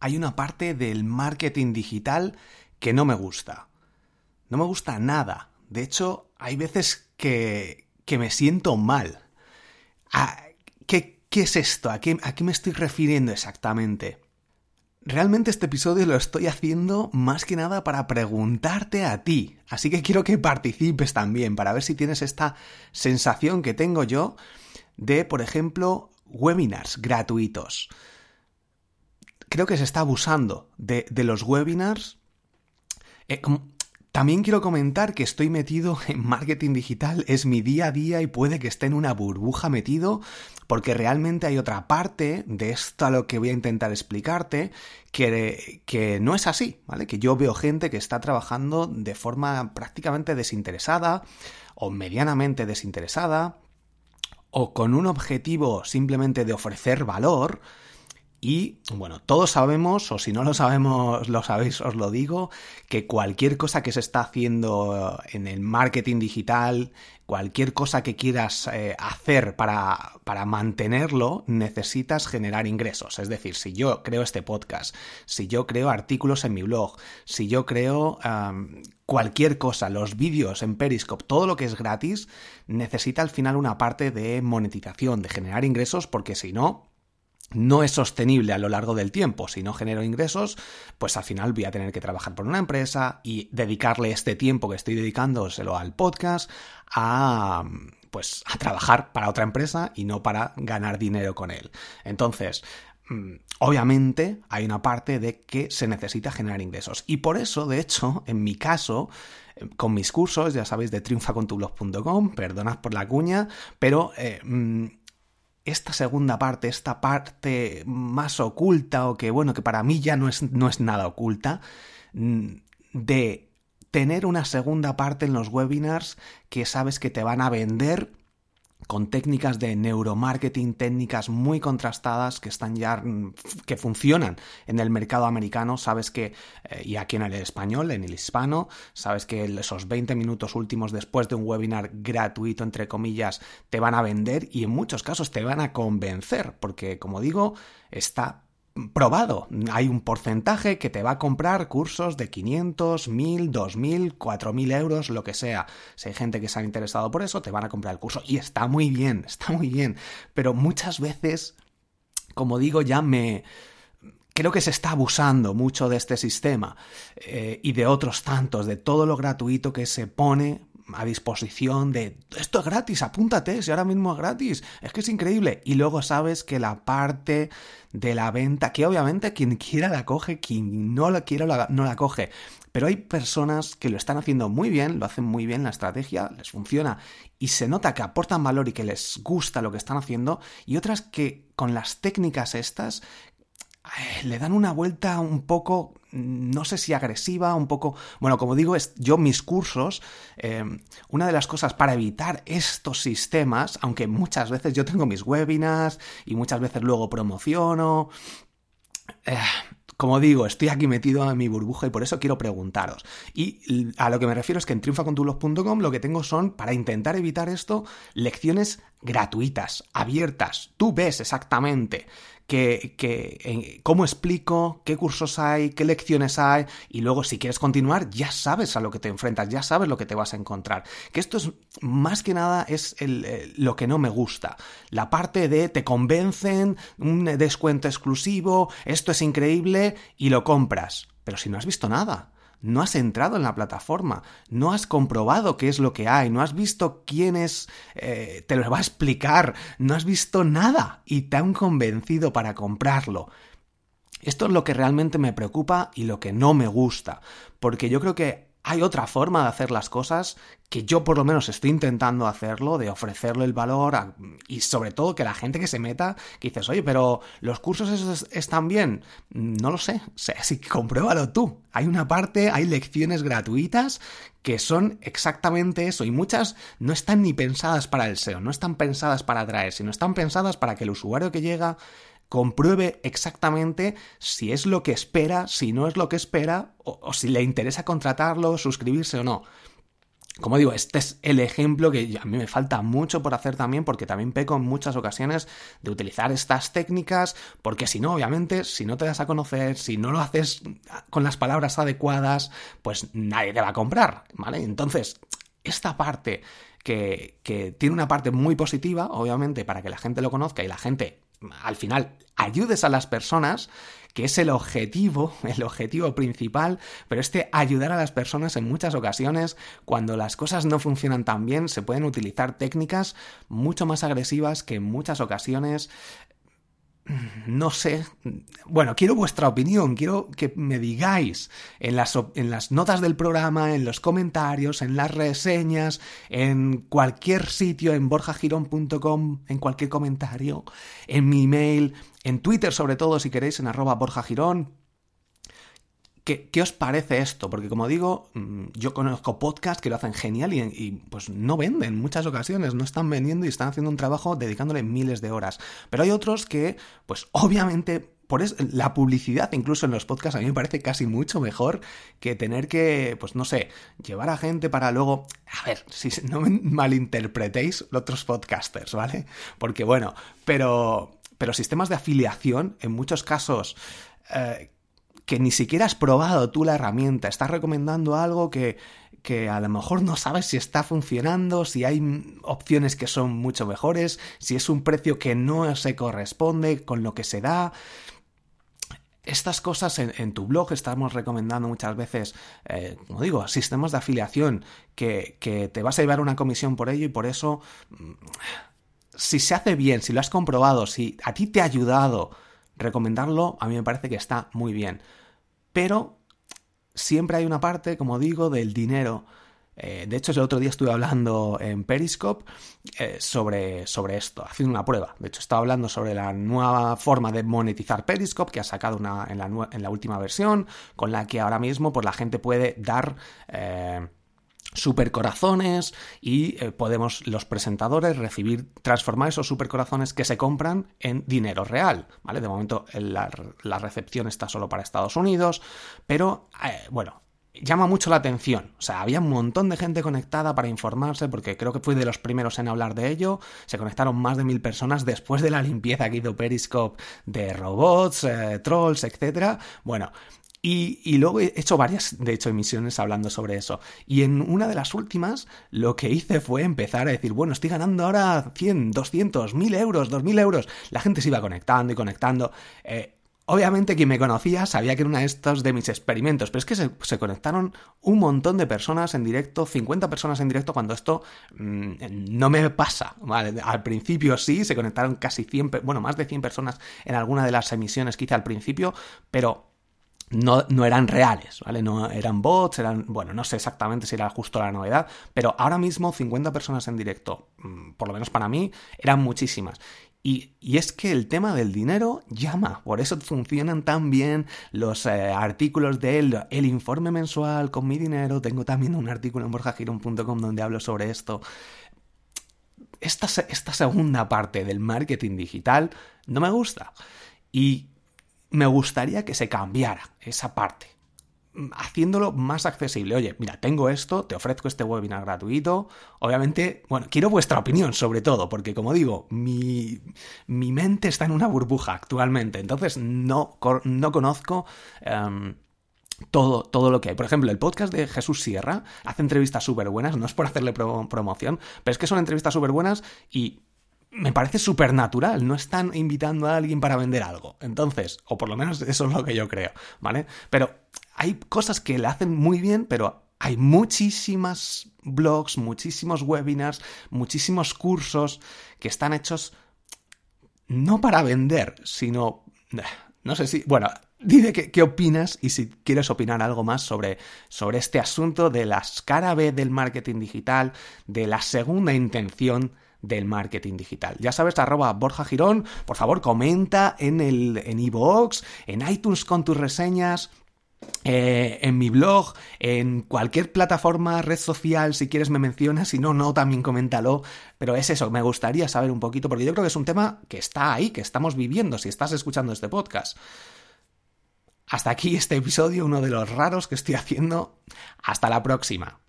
hay una parte del marketing digital que no me gusta. No me gusta nada. De hecho, hay veces que, que me siento mal. Ah, ¿Qué, qué es esto? ¿A qué, ¿A qué me estoy refiriendo exactamente? Realmente este episodio lo estoy haciendo más que nada para preguntarte a ti, así que quiero que participes también para ver si tienes esta sensación que tengo yo de, por ejemplo, webinars gratuitos. Creo que se está abusando de, los webinars. Eh, también quiero comentar que estoy metido en marketing digital, es mi día a día y puede que esté en una burbuja metido porque realmente hay otra parte de esto a lo que voy a intentar explicarte que, que no es así, ¿vale? Que yo veo gente que está trabajando de forma prácticamente desinteresada o medianamente desinteresada o con un objetivo simplemente de ofrecer valor, y bueno, todos sabemos, o si no lo sabemos, lo sabéis, os lo digo, que cualquier cosa que se está haciendo en el marketing digital, cualquier cosa que quieras eh, hacer para, para, mantenerlo, necesitas generar ingresos. Es decir, si yo creo este podcast, si yo creo artículos en mi blog, si yo creo cualquier cosa, los vídeos en Periscope, todo lo que es gratis, necesita al final una parte de monetización, de generar ingresos, porque si no, no es sostenible a lo largo del tiempo. Si no genero ingresos, pues al final voy a tener que trabajar por una empresa y dedicarle este tiempo que estoy dedicándoselo al podcast a pues a trabajar para otra empresa y no para ganar dinero con él. Entonces, mm, obviamente hay una parte de que se necesita generar ingresos. Y por eso, de hecho, en mi caso, con mis cursos, ya sabéis, de triunfacontublog.com, perdonad por la cuña, pero eh, mm, esta segunda parte, esta parte más oculta o que bueno, que para mí ya no es, no es nada oculta, mm, de tener una segunda parte en los webinars que sabes que te van a vender con técnicas de neuromarketing, técnicas muy contrastadas que están ya, mm, que funcionan en el mercado americano, sabes que, eh, y aquí en el español, en el hispano, sabes que esos 20 minutos últimos después de un webinar gratuito, entre comillas, te van a vender y en muchos casos te van a convencer, porque como digo, está probado. Hay un porcentaje que te va a comprar cursos de 500, 1000, 2000, 4000 euros, lo que sea. Si hay gente que se ha interesado por eso, te van a comprar el curso. Y está muy bien, está muy bien. Pero muchas veces, como digo, ya me... Creo que se está abusando mucho de este sistema eh, y de otros tantos, de todo lo gratuito que se pone a disposición de esto es gratis, apúntate, si ahora mismo es gratis, es que es increíble. Y luego sabes que la parte de la venta, que obviamente quien quiera la coge, quien no la quiera no la coge. Pero hay personas que lo están haciendo muy bien, lo hacen muy bien, la estrategia les funciona y se nota que aportan valor y que les gusta lo que están haciendo y otras que con las técnicas estas le dan una vuelta un poco no sé si agresiva, un poco... Bueno, como digo, yo mis cursos, eh, una de las cosas para evitar estos sistemas, aunque muchas veces yo tengo mis webinars y muchas veces luego promociono... Eh, como digo, estoy aquí metido en mi burbuja y por eso quiero preguntaros. Y a lo que me refiero es que en triunfacontulos.com lo que tengo son, para intentar evitar esto, lecciones gratuitas, abiertas. Tú ves exactamente que, cómo explico, qué cursos hay, qué lecciones hay, y luego si quieres continuar, ya sabes a lo que te enfrentas, ya sabes lo que te vas a encontrar. Que esto es más que nada es lo que no me gusta. La parte de te convencen, un descuento exclusivo, esto es increíble, y lo compras. Pero si no has visto nada no has entrado en la plataforma, no has comprobado qué es lo que hay, no has visto quién es, eh, te lo va a explicar, no has visto nada y te han convencido para comprarlo. Esto es lo que realmente me preocupa y lo que no me gusta, porque yo creo que hay otra forma de hacer las cosas que yo por lo menos estoy intentando hacerlo, de ofrecerle el valor y sobre todo que la gente que se meta, que dices, oye, pero los cursos esos están bien, no lo sé, así que compruébalo tú. Hay una parte, hay lecciones gratuitas que son exactamente eso y muchas no están ni pensadas para el SEO, no están pensadas para atraer, sino están pensadas para que el usuario que llega compruebe exactamente si es lo que espera, si no es lo que espera, o, si le interesa contratarlo, suscribirse o no. como digo, este es el ejemplo que a mí me falta mucho por hacer también, porque también peco en muchas ocasiones de utilizar estas técnicas, porque si no, obviamente, si no te das a conocer, si no lo haces con las palabras adecuadas, pues nadie te va a comprar, ¿vale? Entonces, esta parte que, que tiene una parte muy positiva, obviamente, para que la gente lo conozca y la gente al final ayudes a las personas, que es el objetivo, el objetivo principal, pero este ayudar a las personas en muchas ocasiones, cuando las cosas no funcionan tan bien, se pueden utilizar técnicas mucho más agresivas que en muchas ocasiones no sé. Bueno, quiero vuestra opinión, quiero que me digáis en las, en las, notas del programa, en los comentarios, en las reseñas, en cualquier sitio, en borjagirón.com, en cualquier comentario, en mi email, en Twitter sobre todo, si queréis, en arroba borjagirón, ¿Qué, os parece esto? Porque como digo, mm, yo conozco podcasts que lo hacen genial y, pues no venden en muchas ocasiones, no están vendiendo y están haciendo un trabajo dedicándole miles de horas. Pero hay otros que, pues obviamente por eso, la publicidad incluso en los podcasts a mí me parece casi mucho mejor que tener que, pues no sé, llevar a gente para luego, a ver, si no me malinterpretéis otros podcasters, ¿vale? Porque bueno, pero, pero sistemas de afiliación en muchos casos eh, que ni siquiera has probado tú la herramienta, estás recomendando algo que, que a lo mejor no sabes si está funcionando, si hay opciones que son mucho mejores, si es un precio que no se corresponde con lo que se da. Estas cosas en, tu blog estamos recomendando muchas veces, eh, como digo, sistemas de afiliación que, que te vas a llevar una comisión por ello y por eso, mm, si se hace bien, si lo has comprobado, si a ti te ha ayudado, recomendarlo a mí me parece que está muy bien. Pero siempre hay una parte, como digo, del dinero. Eh, de hecho, el otro día estuve hablando en Periscope eh, sobre, sobre esto, haciendo una prueba. De hecho, estaba hablando sobre la nueva forma de monetizar Periscope que ha sacado una, en, la, última versión, con la que ahora mismo pues, la gente puede dar... Eh, supercorazones y eh, podemos los presentadores recibir, transformar esos supercorazones que se compran en dinero real, ¿vale? De momento la, recepción está solo para Estados Unidos, pero eh, bueno, llama mucho la atención. O sea, había un montón de gente conectada para informarse, porque creo que fui de los primeros en hablar de ello. Se conectaron más de mil personas después de la limpieza que hizo Periscope de robots, eh, trolls, etc. Bueno, y, luego he hecho varias, de hecho, emisiones hablando sobre eso. Y en una de las últimas, lo que hice fue empezar a decir, bueno, estoy ganando ahora 100, 200, 1000 euros, 2000 euros. La gente se iba conectando y conectando. Eh, obviamente quien me conocía sabía que era uno de estos de mis experimentos, pero es que se, conectaron un montón de personas en directo, 50 personas en directo, cuando esto mm, no me pasa. Al principio sí, se conectaron casi 100, bueno, más de 100 personas en alguna de las emisiones que hice al principio, pero no, no, eran reales, ¿vale? No eran bots, eran, bueno, no sé exactamente si era justo la novedad, pero ahora mismo 50 personas en directo, mm, por lo menos para mí, eran muchísimas. Y, es que el tema del dinero llama, por eso funcionan tan bien los eh, artículos de él, el informe mensual con mi dinero, tengo también un artículo en borjagiron.com donde hablo sobre esto. Esta, esta segunda parte del marketing digital no me gusta. Y me gustaría que se cambiara esa parte, haciéndolo más accesible. Oye, mira, tengo esto, te ofrezco este webinar gratuito. Obviamente, bueno, quiero vuestra opinión sobre todo, porque como digo, mi, mi mente está en una burbuja actualmente, entonces no, no conozco... Em, todo, todo lo que hay. Por ejemplo, el podcast de Jesús Sierra hace entrevistas súper buenas, no es por hacerle promoción, pero es que son entrevistas súper buenas y me parece súper natural, no están invitando a alguien para vender algo. Entonces, o por lo menos eso es lo que yo creo, ¿vale? Pero hay cosas que le hacen muy bien, pero hay muchísimas blogs, muchísimos webinars, muchísimos cursos que están hechos no para vender, sino... No sé si... Bueno, dime qué, opinas y si quieres opinar algo más sobre, sobre este asunto de la cara B del marketing digital, de la segunda intención del marketing digital. Ya sabes, arroba Borja Girón, por favor comenta en el en iVoox, en iTunes con tus reseñas, eh, en mi blog, en cualquier plataforma, red social, si quieres me mencionas, si no, no, también coméntalo. Pero es eso, me gustaría saber un poquito, porque yo creo que es un tema que está ahí, que estamos viviendo, si estás escuchando este podcast. Hasta aquí este episodio, uno de los raros que estoy haciendo. Hasta la próxima.